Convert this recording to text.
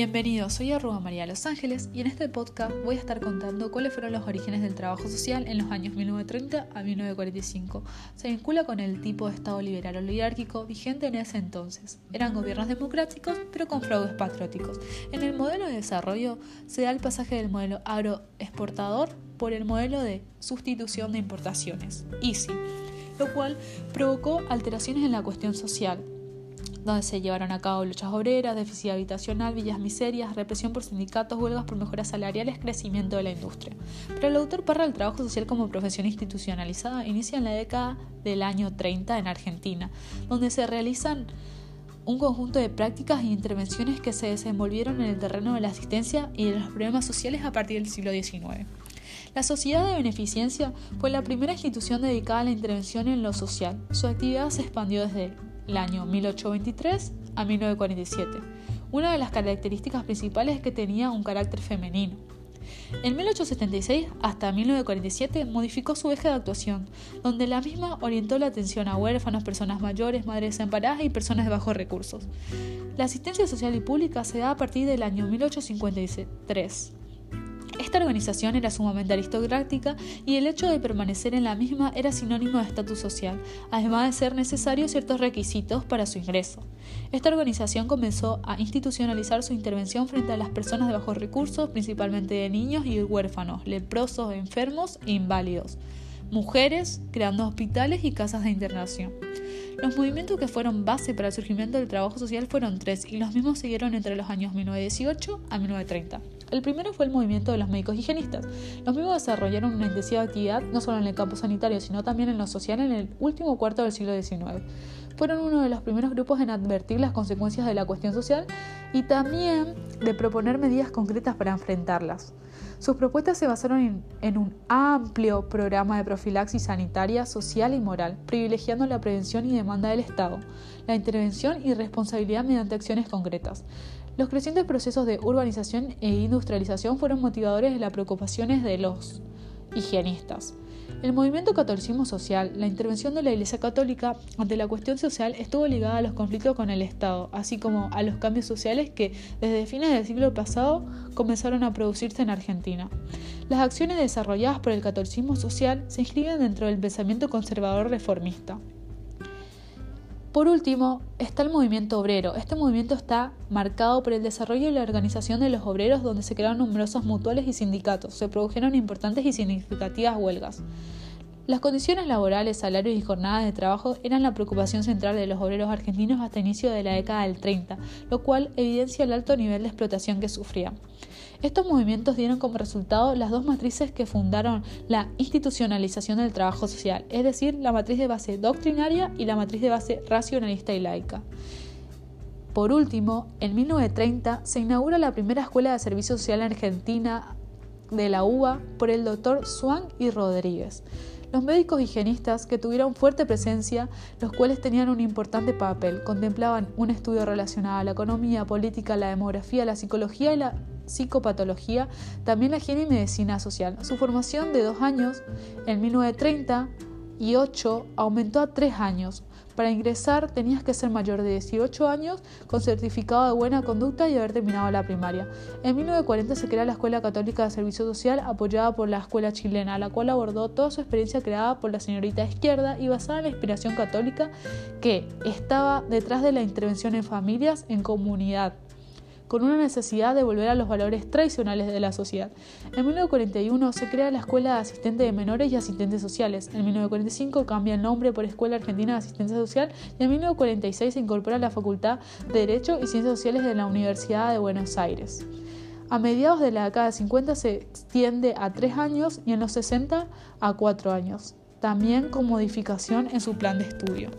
Bienvenidos, soy Arroba María Los Ángeles y en este podcast voy a estar contando cuáles fueron los orígenes del trabajo social en los años 1930 a 1945. Se vincula con el tipo de Estado liberal oligárquico vigente en ese entonces. Eran gobiernos democráticos pero con fraudes patrióticos. En el modelo de desarrollo se da el pasaje del modelo agroexportador por el modelo de sustitución de importaciones, EASY, lo cual provocó alteraciones en la cuestión social donde se llevaron a cabo luchas obreras, déficit habitacional, villas miserias, represión por sindicatos, huelgas por mejoras salariales, crecimiento de la industria. Pero el autor parra el trabajo social como profesión institucionalizada inicia en la década del año 30 en Argentina, donde se realizan un conjunto de prácticas e intervenciones que se desenvolvieron en el terreno de la asistencia y de los problemas sociales a partir del siglo XIX. La Sociedad de Beneficencia fue la primera institución dedicada a la intervención en lo social. Su actividad se expandió desde el año 1823 a 1947. Una de las características principales es que tenía un carácter femenino. En 1876 hasta 1947 modificó su eje de actuación, donde la misma orientó la atención a huérfanos, personas mayores, madres desamparadas y personas de bajos recursos. La asistencia social y pública se da a partir del año 1853 esta organización era sumamente aristocrática y el hecho de permanecer en la misma era sinónimo de estatus social, además de ser necesarios ciertos requisitos para su ingreso. Esta organización comenzó a institucionalizar su intervención frente a las personas de bajos recursos, principalmente de niños y huérfanos, leprosos, enfermos e inválidos, mujeres, creando hospitales y casas de internación. Los movimientos que fueron base para el surgimiento del trabajo social fueron tres y los mismos siguieron entre los años 1918 a 1930. El primero fue el movimiento de los médicos higienistas. Los mismos desarrollaron una intensiva actividad no solo en el campo sanitario, sino también en lo social en el último cuarto del siglo XIX. Fueron uno de los primeros grupos en advertir las consecuencias de la cuestión social y también de proponer medidas concretas para enfrentarlas. Sus propuestas se basaron en, un amplio programa de profilaxis sanitaria, social y moral, privilegiando la prevención y demanda del Estado, la intervención y responsabilidad mediante acciones concretas. Los crecientes procesos de urbanización e industrialización fueron motivadores de las preocupaciones de los higienistas. El movimiento catolicismo social, la intervención de la Iglesia Católica ante la cuestión social estuvo ligada a los conflictos con el Estado, así como a los cambios sociales que desde fines del siglo pasado comenzaron a producirse en Argentina. Las acciones desarrolladas por el catolicismo social se inscriben dentro del pensamiento conservador reformista. Por último, está el movimiento obrero. Este movimiento está marcado por el desarrollo y la organización de los obreros donde se crearon numerosos mutuales y sindicatos. Se produjeron importantes y significativas huelgas. Las condiciones laborales, salarios y jornadas de trabajo eran la preocupación central de los obreros argentinos hasta inicio de la década del 30, lo cual evidencia el alto nivel de explotación que sufrían. Estos movimientos dieron como resultado las dos matrices que fundaron la institucionalización del trabajo social, es decir, la matriz de base doctrinaria y la matriz de base racionalista y laica. Por último, en 1930 se inaugura la primera escuela de servicio social en Argentina de la UBA por el doctor Swan y Rodríguez. Los médicos higienistas, que tuvieron fuerte presencia, los cuales tenían un importante papel, contemplaban un estudio relacionado a la economía, política, la demografía, la psicología y la psicopatología, también la higiene y medicina social. Su formación de dos años, en 1930 y 8, aumentó a tres años, para ingresar tenías que ser mayor de 18 años con certificado de buena conducta y haber terminado la primaria. En 1940 se crea la Escuela Católica de Servicio Social apoyada por la Escuela Chilena, la cual abordó toda su experiencia creada por la señorita izquierda y basada en la inspiración católica que estaba detrás de la intervención en familias, en comunidad con una necesidad de volver a los valores tradicionales de la sociedad. En 1941 se crea la Escuela de Asistentes de Menores y Asistentes Sociales. En 1945 cambia el nombre por Escuela Argentina de Asistencia Social y en 1946 se incorpora la Facultad de Derecho y Ciencias Sociales de la Universidad de Buenos Aires. A mediados de la década de 50 se extiende a tres años y en los 60 a cuatro años, también con modificación en su plan de estudio.